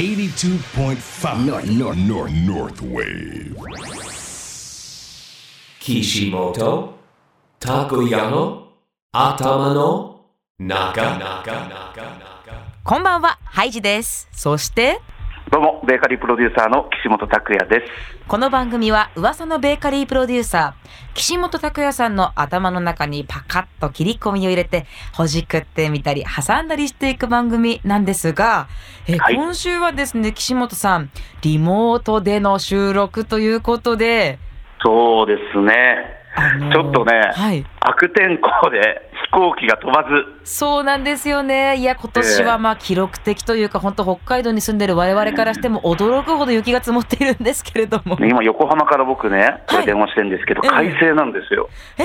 82.5 North, north, North North Wave 岸本たこやの頭の中こんばんは、ハイジです。そして、どうも、ベーカリープロデューサーの岸本拓也です。この番組は噂のベーカリープロデューサー、岸本拓也さんの頭の中にパカッと切り込みを入れて、ほじくってみたり、挟んだりしていく番組なんですが、えはい今週はですね、岸本さん、リモートでの収録ということで、そうですね。あのーちょっとねはい。悪天候で飛行機が飛ばず、そうなんですよね。いや、今年はまあ記録的というか、本当北海道に住んでる我々からしても驚くほど雪が積もっているんですけれども。今横浜から僕ね、これ電話してるんですけど、ええ快晴なんですよ。え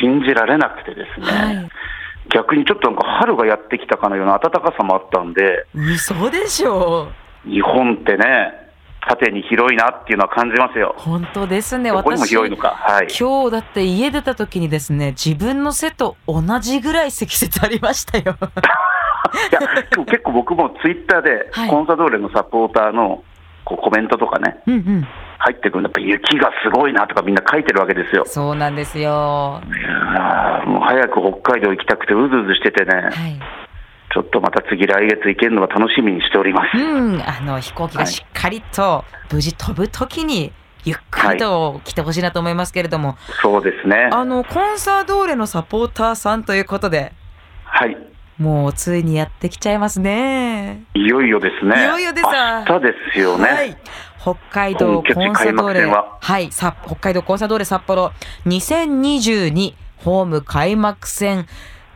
信じられなくてですね。はい逆にちょっとなんか春がやってきたかのような暖かさもあったんで、嘘でしょ日本ってね、縦に広いなっていうのは感じますよ。本当ですね。どこにも広いのか。はい。今日だって家出た時にですね、自分の背と同じぐらい積雪ありましたよ。いや、結構僕もツイッターではい、コンサドーレのサポーターのこうコメントとかね、うんうん。入ってくるやっぱ雪がすごいなとかみんな書いてるわけですよ。そうなんですよ。いやーもう早く北海道行きたくてうずうずしててね、はい。ちょっとまた次来月行けるのが楽しみにしております。うん。あの、飛行機がしっかりと無事飛ぶ時に、ゆっくりと来てほしいなと思いますけれども、そうですね。あの、コンサドーレのサポーターさんということで、はい。もうついにやってきちゃいますね。いよいよですね。いよいよです明日ですよね。はい。北海道コンサドーレ、ははい、さ北海道コンサドーレ札幌2022ホーム開幕戦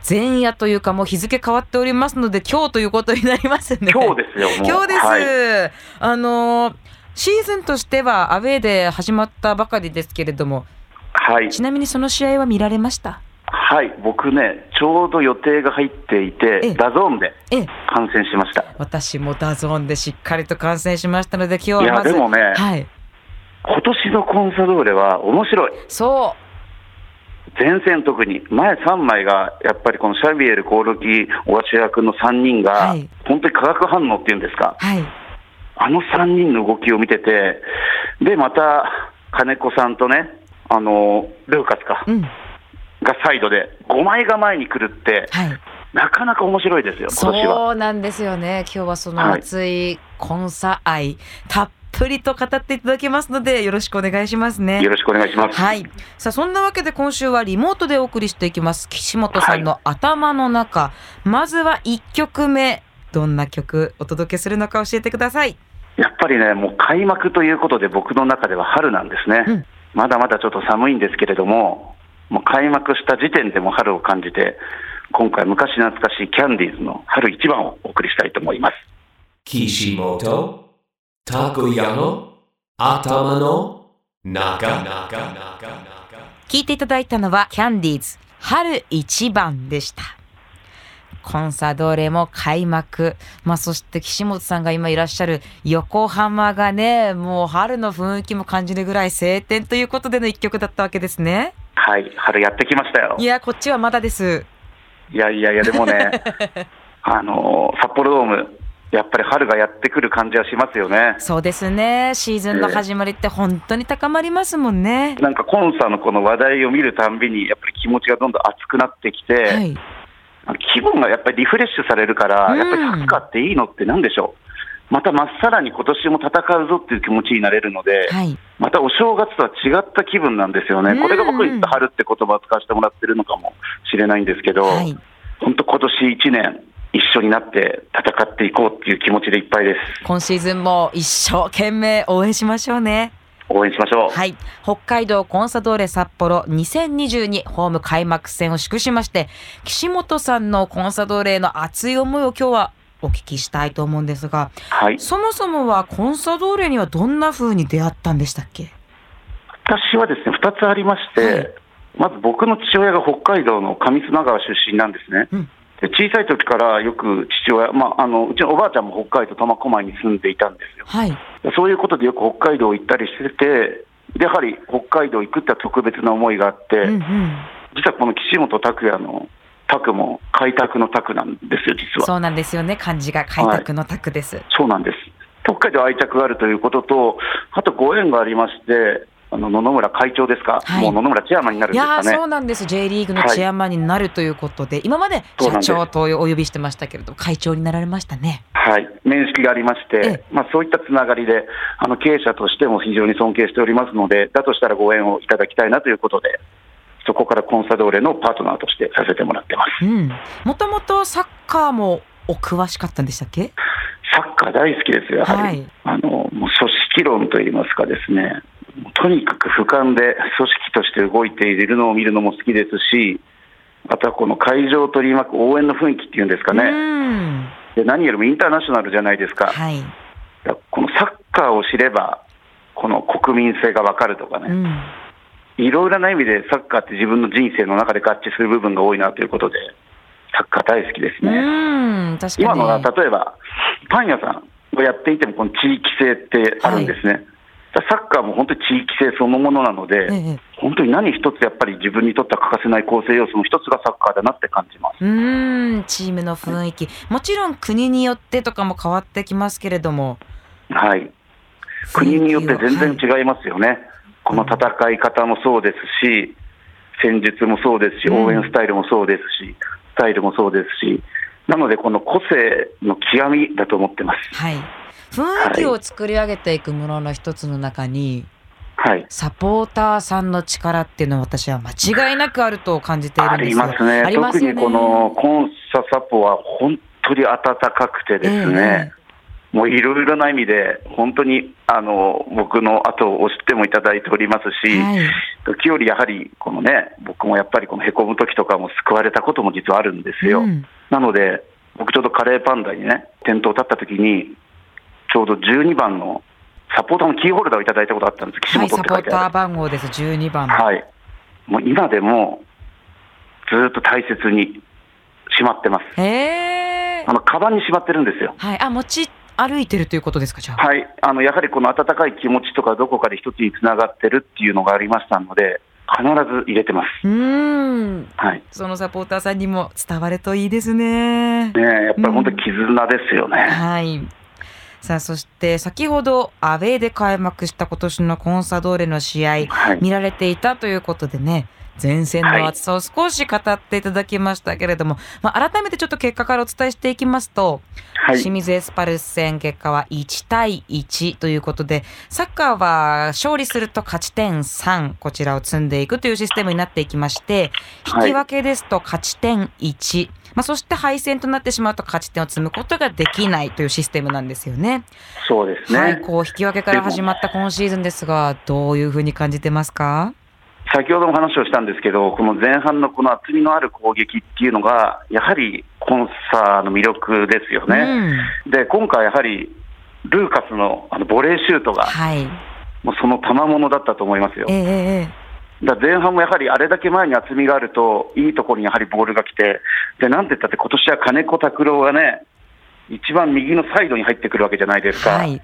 前夜というかもう日付変わっておりますので今日ということになりますね。今日ですよ。今日です。はい。あのーシーズンとしてはアウェーで始まったばかりですけれども、はい。ちなみにその試合は見られました？はい。僕ね、ちょうど予定が入っていええて、 DAZN でええ、観戦しました。私も DAZN でしっかりと観戦しましたので今日はいや、まずでもね、はい、今年のコンサドーレは面白い。そ前線特に、前3枚が、やっぱりこのシャビエル、コオロキ、小柏役の3人が、はい。本当に化学反応っていうんですか、う、はい、あの3人の動きを見てて、で、また、金子さんとね、あの、ルーカスか、うん、がサイドで、5枚が前に来るって、はい。なかなか面白いですよ。そうなんですよね。今日はそのはい熱い。コンサ愛、たっぷりと語っていただきますので、よろしくお願いしますね。よろしくお願いします。はい。さあ、そんなわけで今週はリモートでお送りしていきます。岸本さんの頭の中。まずは1曲目。どんな曲お届けするのか教えてください。やっぱりね、もう開幕ということで、僕の中では春なんですね。うんまだまだちょっと寒いんですけれども、もう開幕した時点でも春を感じて、今回昔懐かしいキャンディーズの春一番をお送りしたいと思います。岸本たこやの頭の中聞いていただいたのはキャンディーズ春一番でした。コンサドーレも開幕。まあそして岸本さんが今いらっしゃる横浜がね、もう春の雰囲気も感じるぐらい晴天ということでの一曲だったわけですね。はい、春やってきましたよい。や、こっちはまだです。いやいやいや、でもね、あのー札幌ドーム、やっぱり春がやってくる感じはしますよね。そうですね。シーズンの始まりって本当に高まりますもんね。なんかコンサのこの話題を見るたんびに、やっぱり気持ちがどんどん熱くなってきて、はい。気分がやっぱりリフレッシュされるから、うんやっぱりサッカーっていいのってなんでしょう。またまっさらに今年も戦うぞっていう気持ちになれるので、はい。またお正月とは違った気分なんですよね。うんこれが僕に春って言葉を使わせてもらってるのかもしれないんですけど、はい。本当今年1年一緒になって戦っていこうっていう気持ちでいっぱいです。今シーズンも一生懸命応援しましょうね。応援しましょう。はい。北海道コンサドーレ札幌2022ホーム開幕戦を祝しまして、岸本さんのコンサドーレへの熱い思いを今日はお聞きしたいと思うんですが、はい。そもそもはコンサドーレにはどんな風に出会ったんでしたっけ？私はですね、2つありまして、はいまず僕の父親が北海道の上砂川出身なんですね。うんで小さい時からよく父親、まあ、あのうちのおばあちゃんも北海道苫小牧に住んでいたんですよ。はい。でそういうことでよく北海道行ったりしてて、でやはり北海道行くって特別な思いがあって、うんうん。実はこの岸本拓也の拓も開拓の拓なんですよ、実は。そうなんですよね。漢字が開拓の拓です。そうなんです。特会で愛着があるということと、あとご縁がありまして、あの野々村会長ですか、はいもう野々村チェアマンになるんですかね？そうなんです。J リーグのチェアマンになるということで、今まで社長とお呼びしてましたけれど、会長になられましたね。はい、面識がありましえて、まあ、そういったつながりで、あの経営者としても非常に尊敬しておりますので、だとしたらご縁をいただきたいなということで、そこからコンサドーレのパートナーとしてさせてもらってます。うん。もともとサッカーもお詳しかったんでしたっけ？サッカー大好きですよ、やはり。はいあのもう組織論といいますかですね、とにかく俯瞰で組織として動いているのを見るのも好きですし、あとはこの会場を取り巻く応援の雰囲気っていうんですかうね、ん。で何よりもインターナショナルじゃないですか、はい。このサッカーを知れば、この国民性がわかるとかね、うん。いろいろな意味でサッカーって自分の人生の中で合致する部分が多いなということで、サッカー大好きですね。今のは例えば、パン屋さんをやっていても、この地域性ってあるんですね。だからサッカーも本当に地域性そのものなので、ええ本当に何一つやっぱり自分にとっては欠かせない構成要素の一つがサッカーだなって感じます。うーん、チームの雰囲気。もちろん国によってとかも変わってきますけれども。はい。国によって全然違いますよね。この戦い方もそうですし、戦術もそうですし、うん応援スタイルもそうですし、スタイルもそうですし、なのでこの個性の極みだと思ってます。はい。雰囲気を作り上げていくものの一つの中に、はい。サポーターさんの力っていうのは私は間違いなくあると感じているあんですよ。りますね。ありますよね特にこのコンササポは本当に温かくてですね、もういろいろな意味で、本当にあの僕の後を押してもいただいておりますし、はい時折やはりこのね、僕もやっぱりこのへこむ時とかも救われたことも実はあるんですよ。うんなので、僕ちょうどカレーパンダにね、店頭立った時に、ちょうど12番のサポーターのキーホルダーをいただいたことあったんです、岸はい、本サポーターって書いてある。番号です、12番の。はい。もう今でも、ずっと大切にしまってます。へーあの、カバンにしまってるんですよ。はい、あ、持ち歩いてるということですか、じゃあ。はい。あの、やはりこの温かい気持ちとかどこかで一つにつながってるっていうのがありましたので、必ず入れてます。うーん。はい。そのサポーターさんにも伝わるといいですね。ねえやっぱり本当に絆ですよね。はい。さあ、そして先ほどアウェーで開幕した今年のコンサドーレの試合、はい。見られていたということでね、前線の厚さを少し語っていただきましたけれども、まあ、改めてちょっと結果からお伝えしていきますと、はい。清水エスパルス戦結果は1対1ということで、サッカーは勝利すると勝ち点3、こちらを積んでいくというシステムになっていきまして、はい引き分けですと勝ち点1、まあ、そして敗戦となってしまうと勝ち点を積むことができないというシステムなんですよね。そうですね。はい、こう引き分けから始まった今シーズンですが、どういうふうに感じてますか？先ほども話をしたんですけど、この前半のこの厚みのある攻撃っていうのが、やはりコンサの魅力ですよね。で、今回やはり、ルーカスのあのボレーシュートが、はい。もうその賜物だったと思いますよえ。えええだ前半もやはりあれだけ前に厚みがあると、いいところにやはりボールが来て、で、なんて言ったって今年は金子拓郎がね、一番右のサイドに入ってくるわけじゃないですか。はい。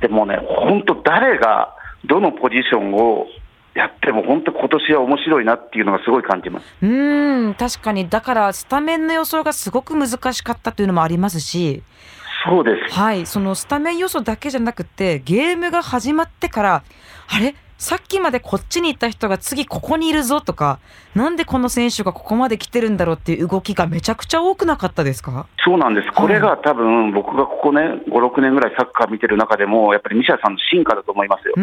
でもね、本当誰がどのポジションをやっても本当今年は面白いなっていうのがすごい感じます。うーん、確かに、だからスタメンの予想がすごく難しかったというのもありますし、そうです。はい、そのスタメン予想だけじゃなくて、ゲームが始まってから、あれ？さっきまでこっちにいた人が次ここにいるぞとか、なんでこの選手がここまで来てるんだろうっていう動きがめちゃくちゃ多くなかったですか？そうなんです。これが多分僕がここね、5、6年ぐらいサッカー見てる中でも、やっぱり西田さんの進化だと思いますよ。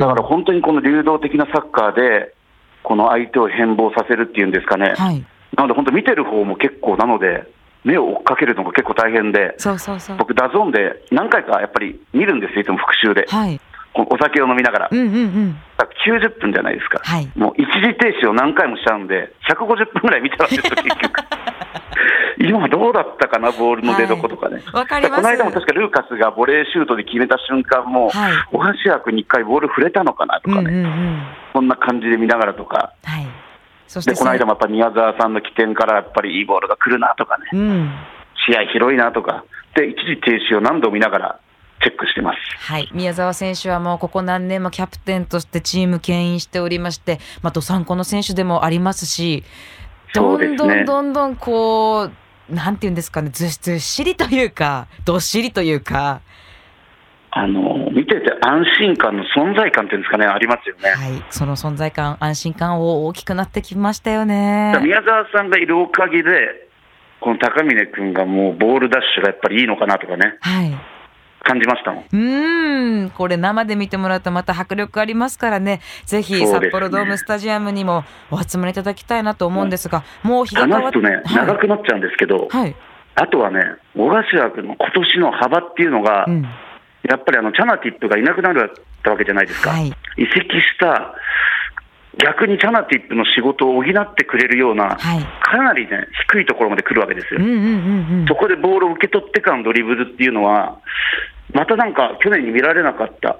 だから本当にこの流動的なサッカーで、この相手を変貌させるっていうんですかね。はい。なので本当見てる方も結構なので、目を追っかけるのが結構大変で、そうそうそう。僕、 DAZN で何回かやっぱり見るんですよ、いつも復習で。はい。お酒を飲みながら。うんうんうん。だから90分じゃないですか。はい。もう一時停止を何回もしちゃうんで、150分ぐらい見ちゃうんですよ、結局。今どうだったかな、ボールの出所とかね。わかります。この間も確かルーカスがボレーシュートで決めた瞬間も、はい。大橋役に一回ボール触れたのかなとかね、うんうんうん。そんな感じで見ながらとか、はい。そしてでこの間もやっぱ宮澤さんの起点からやっぱりいいボールが来るなとかね、うん。試合広いなとか、で一時停止を何度も見ながらチェックしてます。はい、宮澤選手はもうここ何年もキャプテンとしてチーム牽引しておりまして、まあ、どさんこの選手でもありますし、どんどんどんどんこう、なんていうんですかね、ずずっしりというか、どっしりというか。あの見てて安心感の存在感っていうんですかね、ありますよね。はい、その存在感、安心感を大きくなってきましたよね。宮沢さんがいるおかげで、この高峰君がもうボールダッシュがやっぱりいいのかなとかね。はい。感じましたもん。うん、これ生で見てもらうとまた迫力ありますからね。ぜひ札幌ドームスタジアムにもお集まりいただきたいなと思うんですが、もう日が変わって。ね、はい、長くなっちゃうんですけど、はい、あとはね、小柏君の今年の幅っていうのが、うん、やっぱりあのチャナティップがいなくなるったわけじゃないですか。はい、移籍した逆にチャナティップの仕事を補ってくれるような、はい、かなりね、低いところまで来るわけですよ。うんうんうんうん、そこでボールを受け取ってからのドリブルっていうのは、またなんか去年に見られなかった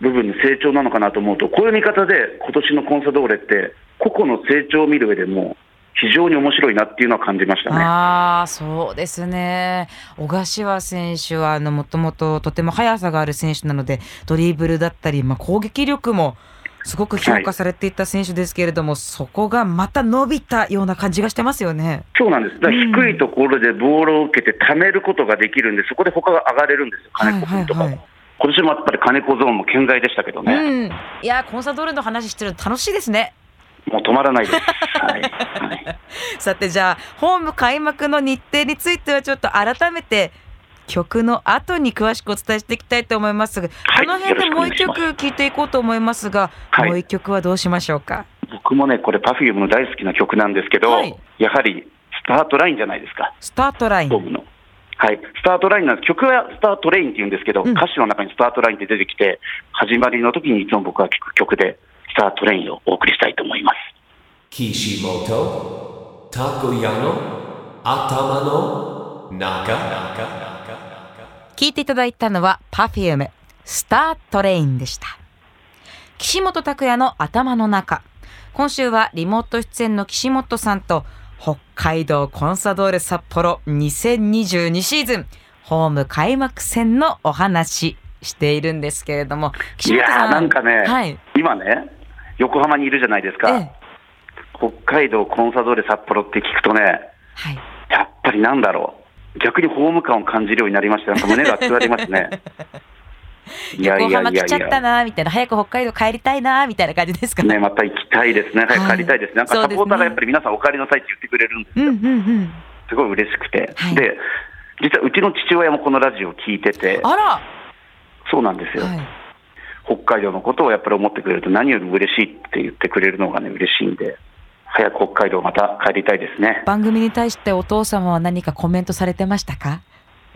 部分の成長なのかなと思うと、こういう見方で今年のコンサドーレって、個々の成長を見る上でも、非常に面白いなっていうのは感じましたね。ああ、そうですね。小柏選手はあのもともととても速さがある選手なので、ドリブルだったり、まあ、攻撃力もすごく評価されていた選手ですけれども、はい、そこがまた伸びたような感じがしてますよね。そうなんです。だ低いところでボールを受けて貯めることができるんで、そこで他が上がれるんですよ、金子君とか。はいはいはい今年もやっぱり金子ゾーンも健在でしたけどね。うん、いやコンサドールの話してると楽しいですね。もう止まらないです。はい、はい、さてじゃあホーム開幕の日程についてはちょっと改めて曲の後に詳しくお伝えしていきたいと思いますが、はい、この辺でもう一曲聴いていこうと思いますが、はい、もう一曲はどうしましょうか？僕もね、これ Perfume の大好きな曲なんですけど、はい、やはりスタートラインじゃないですか。スタートライン。の。はい、スタートラインなんです。曲はスタートレインって言うんですけど、うん、歌詞の中にスタートラインって出てきて、始まりの時にいつも僕は聴く曲で、スタートレインをお送りしたいと思います。岸本、たこやの頭の中。聞いていただいたのは Perfume スタートレインでした。岸本拓也の頭の中。今週はリモート出演の岸本さんと北海道コンサドーレ札幌2022シーズンホーム開幕戦のお話しているんですけれども、岸本さん。いやなんかね、はい、今ね、横浜にいるじゃないですか。ええ、北海道コンサドーレ札幌って聞くとね、はい、やっぱりなんだろう。逆にホーム感を感じるようになりました。なんか胸が熱がりますね。横浜来ちゃったなみたいな、早く北海道帰りたいなみたいな感じですか？ね。また行きたいですね、早く帰りたいですね。なんかサポーターがやっぱり皆さんお帰りなさいって言ってくれるんですよ。うんうんうん、すごい嬉しくて、はい、で、実はうちの父親もこのラジオを聞いてて、あらそうなんですよ。はい、北海道のことをやっぱり思ってくれると何よりも嬉しいって言ってくれるのがね、嬉しいんで。早く北海道また帰りたいですね。番組に対してお父様は何かコメントされてましたか？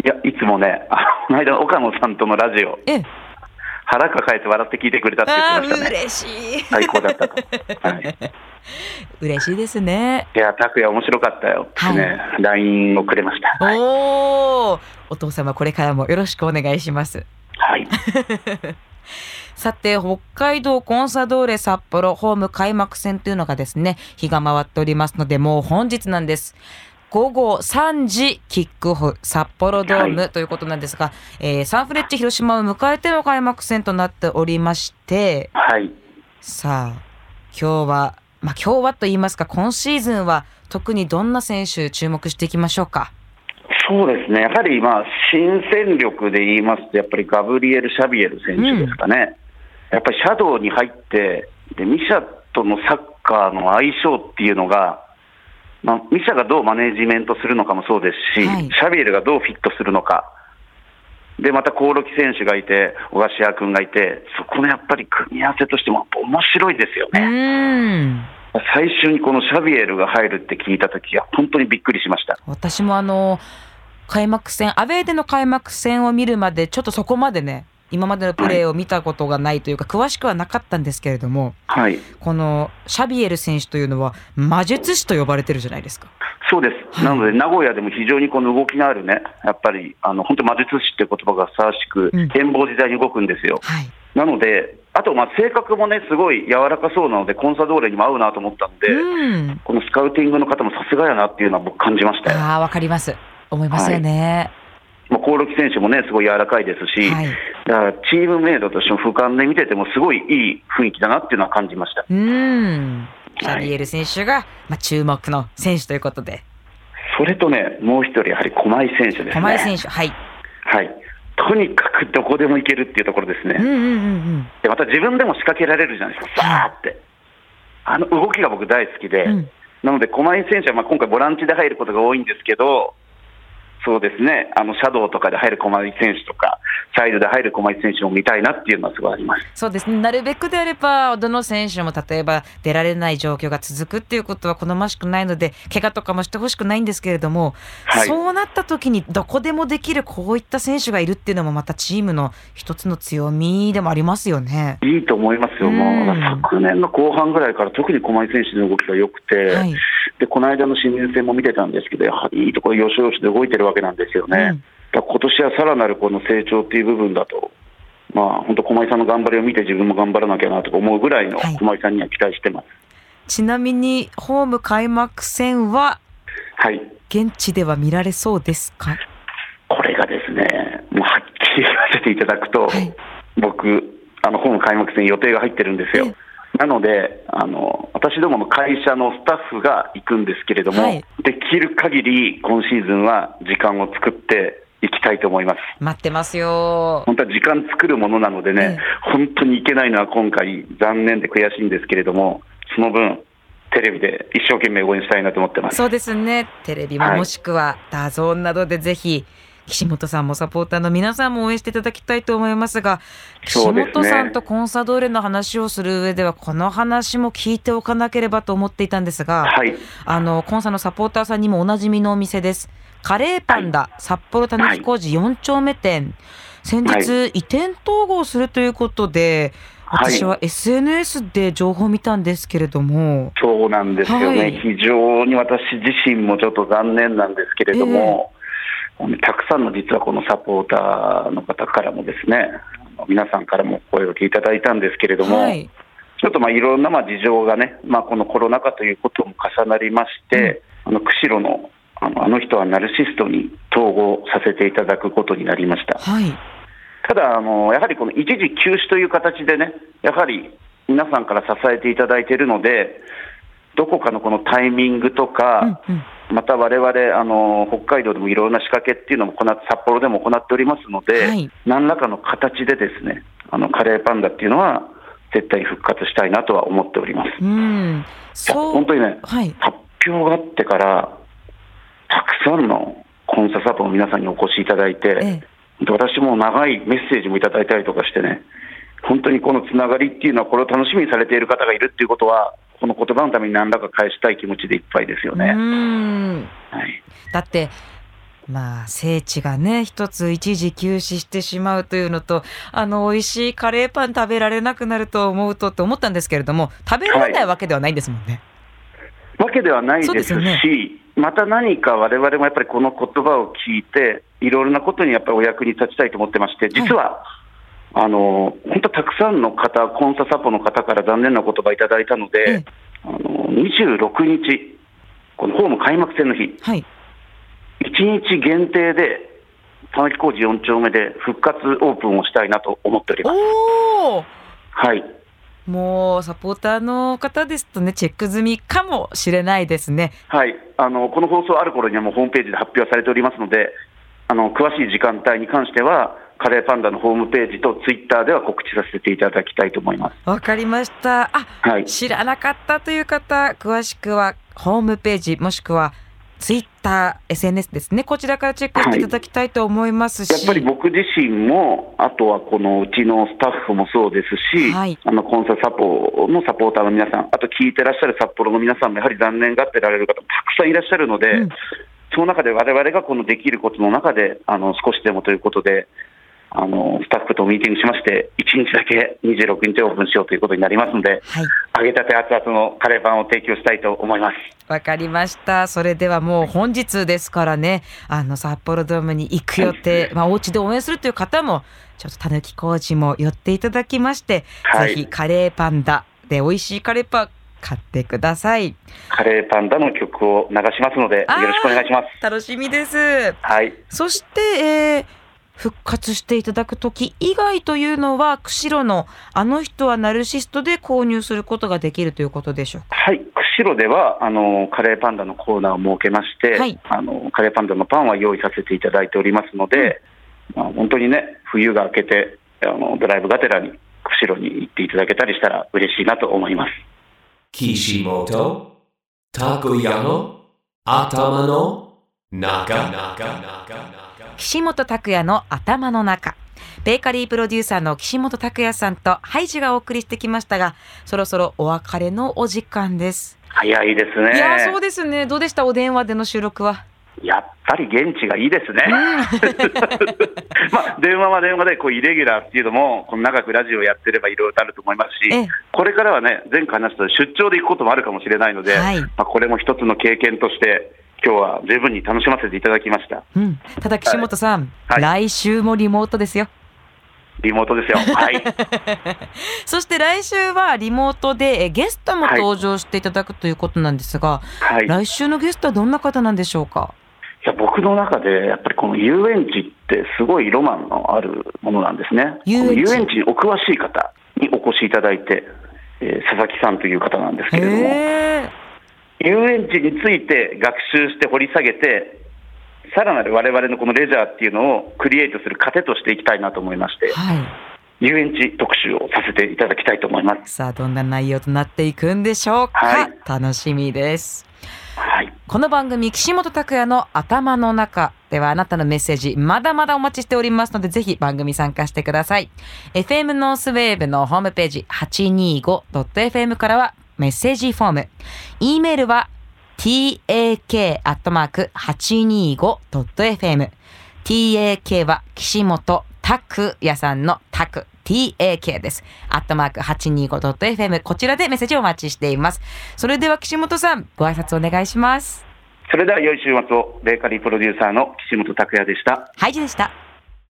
いや、いつもね、あこの間岡野さんとのラジオ。ええ腹抱えて笑って聞いてくれたって言ってましたね。嬉しい。最高だったと。はい、嬉しいですね。いや、拓也面白かったよ。はい、ね、LINE をくれました。おお、お父様これからもよろしくお願いします。はい。さて、北海道コンサドーレ札幌ホーム開幕戦というのがですね、日が回っておりますので、もう本日なんです。午後3時キックオフ札幌ドームということなんですが、はい、えー、サンフレッチェ広島を迎えての開幕戦となっておりまして、はい、さあ今日は、まあ、今日はと言いますか今シーズンは特にどんな選手注目していきましょうか？そうですね、やはりまあ新戦力で言いますと、やっぱりガブリエル・シャビエル選手ですかね、やっぱりシャドウに入って、でミシャとのサッカーの相性っていうのが、まあ、ミシャがどうマネジメントするのかもそうですし、はい、シャビエルがどうフィットするのか、でまた興梠選手がいて、小柏君がいて、そこのやっぱり組み合わせとしても面白いですよね。最初にこのシャビエルが入るって聞いたときは、本当にびっくりしました。私もあの開幕戦、アウェーでの開幕戦を見るまで、ちょっとそこまでね、今までのプレーを見たことがないというか、詳しくはなかったんですけれども、はい、このシャビエル選手というのは、魔術師と呼ばれてるじゃないですか。そうです、はい、なので名古屋でも非常にこの動きのあるね、やっぱりあの本当、魔術師って言葉がふさわしく、変貌自在に動くんですよ。はい、なので、あとまあ性格もね、すごい柔らかそうなので、コンサドーレにも合うなと思ったので、うん、このスカウティングの方もさすがやなっていうのは僕、感じましたよ。あわかります、思いますよね。はいまあ、興梠選手もね、すごい柔らかいですし、はい、だからチームメイトとしても俯瞰で見てても、すごいいい雰囲気だなっていうのは感じました。うんシャリエル選手が、まあ、注目の選手ということで。それとね、もう一人、やはり駒井選手ですね。駒井選手、はい。はい。とにかくどこでも行けるっていうところですね。うんうんうんうん、でまた自分でも仕掛けられるじゃないですか、さーって。あの動きが僕大好きで、うん、なので駒井選手はまあ今回ボランチで入ることが多いんですけど、そうですね、あのシャドウとかで入る駒井選手とか、サイドで入る駒井選手を見たいなっていうのはすごいあります。そうですね、なるべくであれば、どの選手も例えば出られない状況が続くっていうことは好ましくないので、怪我とかもしてほしくないんですけれども、はい、そうなった時にどこでもできるこういった選手がいるっていうのも、またチームの一つの強みでもありますよね。いいと思いますよ、もう昨年の後半ぐらいから特に駒井選手の動きが良くて、はい、でこの間の新入戦も見てたんですけど、やはりいいところ、よしよしで動いてるわけなんですよね。うん今年はさらなるこの成長っていう部分だと、まあ、本当、駒井さんの頑張りを見て、自分も頑張らなきゃなと思うぐらいの駒井さんには期待してます、はい、ちなみに、ホーム開幕戦は、はい、現地では見られそうですか？これがですね、もうはっきり言わせていただくと、はい、僕、あのホーム開幕戦、予定が入ってるんですよ。なのであの、私どもの会社のスタッフが行くんですけれども、はい、できる限り今シーズンは時間を作って、行きたいと思います。待ってますよ。本当は時間作るものなのでね、本当に行けないのは今回残念で悔しいんですけれども、その分、テレビで一生懸命応援したいなと思ってます。そうですね。テレビももしくは DAZN などでぜひ、岸本さんもサポーターの皆さんも応援していただきたいと思いますが、岸本さんとコンサドーレの話をする上では、この話も聞いておかなければと思っていたんですが、はい、あのコンサのサポーターさんにもおなじみのお店です。カレーパンダ、はい、札幌たぬき工事4丁目店、先日、移転統合するということで、私は SNS で情報を見たんですけれども、そうなんですよね、はい、非常に私自身もちょっと残念なんですけれども、えー、たくさんの実はこのサポーターの方からもですね、皆さんからも声を聞いただいたんですけれども、はい、ちょっとまあいろんなまあ事情がね、まあ、このコロナ禍ということも重なりまして、うん、あの釧路のあのあの人はナルシストに統合させていただくことになりました。はい、ただあの、やはりこの一時休止という形でね、やはり皆さんから支えていただいているので、どこかのこのタイミングとか、うんうん。また我々あの北海道でもいろんな仕掛けっていうのも行札幌でも行っておりますので、はい、何らかの形でですねあのカレーパンダっていうのは絶対復活したいなとは思っております。うん。そう。本当にね、はい、発表があってからたくさんのコンササポの皆さんにお越しいただいて、ええ、私も長いメッセージもいただいたりとかしてね、本当にこのつながりっていうのは、これを楽しみにされている方がいるっていうことは、この言葉のために何らか返したい気持ちでいっぱいですよね。はい、だってまあ、聖地がね、一つ一時休止してしまうというのと、あの、美味しいカレーパン食べられなくなると思うとって思ったんですけれども、食べられないわけではないんですもんね。はい、わけではないですし、ね、また何か我々もやっぱりこの言葉を聞いて、いろいろなことにやっぱりお役に立ちたいと思ってまして、実は、はい、あの本当、たくさんの方、コンササポの方から残念な言葉いただいたので、あの26日、このホーム開幕戦の日、はい、1日限定で、田中工事4丁目で復活オープンをしたいなと思っております。はいもうサポーターの方ですとね、チェック済みかもしれないですね。はい、あのこの放送ある頃にはもうホームページで発表されておりますので、あの詳しい時間帯に関しては、カレーパンダのホームページとツイッターでは告知させていただきたいと思います。わかりました。あ、はい、知らなかったという方、詳しくはホームページもしくはツイッター、SNS ですね、こちらからチェックしてい。ただきたいと思いますし、はい、やっぱり僕自身も、あとはこのうちのスタッフもそうですし、はい、あのコンササポのサポーターの皆さん、あと聞いてらっしゃる札幌の皆さんも、やはり残念がってられる方もたくさんいらっしゃるので、うん、その中でわれわれがこのできることの中で、あの少しでもということで、あのスタッフとミーティングしまして、1日だけ26日オープンしようということになりますので、はい、揚げたて熱々のカレーパンを提供したいと思います。わかりました。それではもう本日ですからね、あの札幌ドームに行く予定、まあお家で応援するという方も、ちょっとたぬき工事も寄っていただきまして、はい、ぜひカレーパンダで美味しいカレーパン買ってください。カレーパンダの曲を流しますので、よろしくお願いします。楽しみです。はい。そして、えー復活していただく時以外というのは釧路のあの人はナルシストで購入することができるということでしょうか？はい。釧路ではあのカレーパンダのコーナーを設けまして、はい、あのカレーパンダのパンは用意させていただいておりますので、うん、まあ、本当にね冬が明けてあのドライブがてらに釧路に行っていただけたりしたら嬉しいなと思います。岸本たこやの頭の中岸本拓也の頭の中。ベーカリープロデューサーの岸本拓也さんとハイジがお送りしてきましたがそろそろお別れのお時間です。早いですね。いやそうですね。どうでした？お電話での収録は？やっぱり現地がいいですね。まあ、電話は電話でこうイレギュラーっていうのも、この長くラジオやってればいろいろあると思いますし、これからはね、前回話した出張で行くこともあるかもしれないので、はい、まあ、これも一つの経験として、今日は十分に楽しませていただきました。うん、ただ岸本さん、はい、来週もリモートですよ。リモートですよ。はい。そして来週はリモートでゲストも登場していただくということなんですが、はい、来週のゲストはどんな方なんでしょうか？いや僕の中でやっぱりこの遊園地ってすごいロマンのあるものなんですね。遊園地にお詳しい方にお越しいただいて、えー、佐々木さんという方なんですけれども、遊園地について学習して掘り下げて、さらなる我々のこのレジャーっていうのをクリエイトする糧としていきたいなと思いまして。はい。遊園地特集をさせていただきたいと思います。さあどんな内容となっていくんでしょうか、はい、楽しみです。はい、この番組岸本拓也の頭の中ではあなたのメッセージまだまだお待ちしておりますのでぜひ番組参加してください。FM ノースウェーブのホームページ 825.fm からはメッセージフォーム e メールは tak.825.fm tak は岸本拓也さんの拓 tak です。アットマーク 825.fm こちらでメッセージをお待ちしています。それでは岸本さん、ご挨拶お願いします。それでは良い週末を、ベーカリープロデューサーの岸本拓也でした。ハイジでした。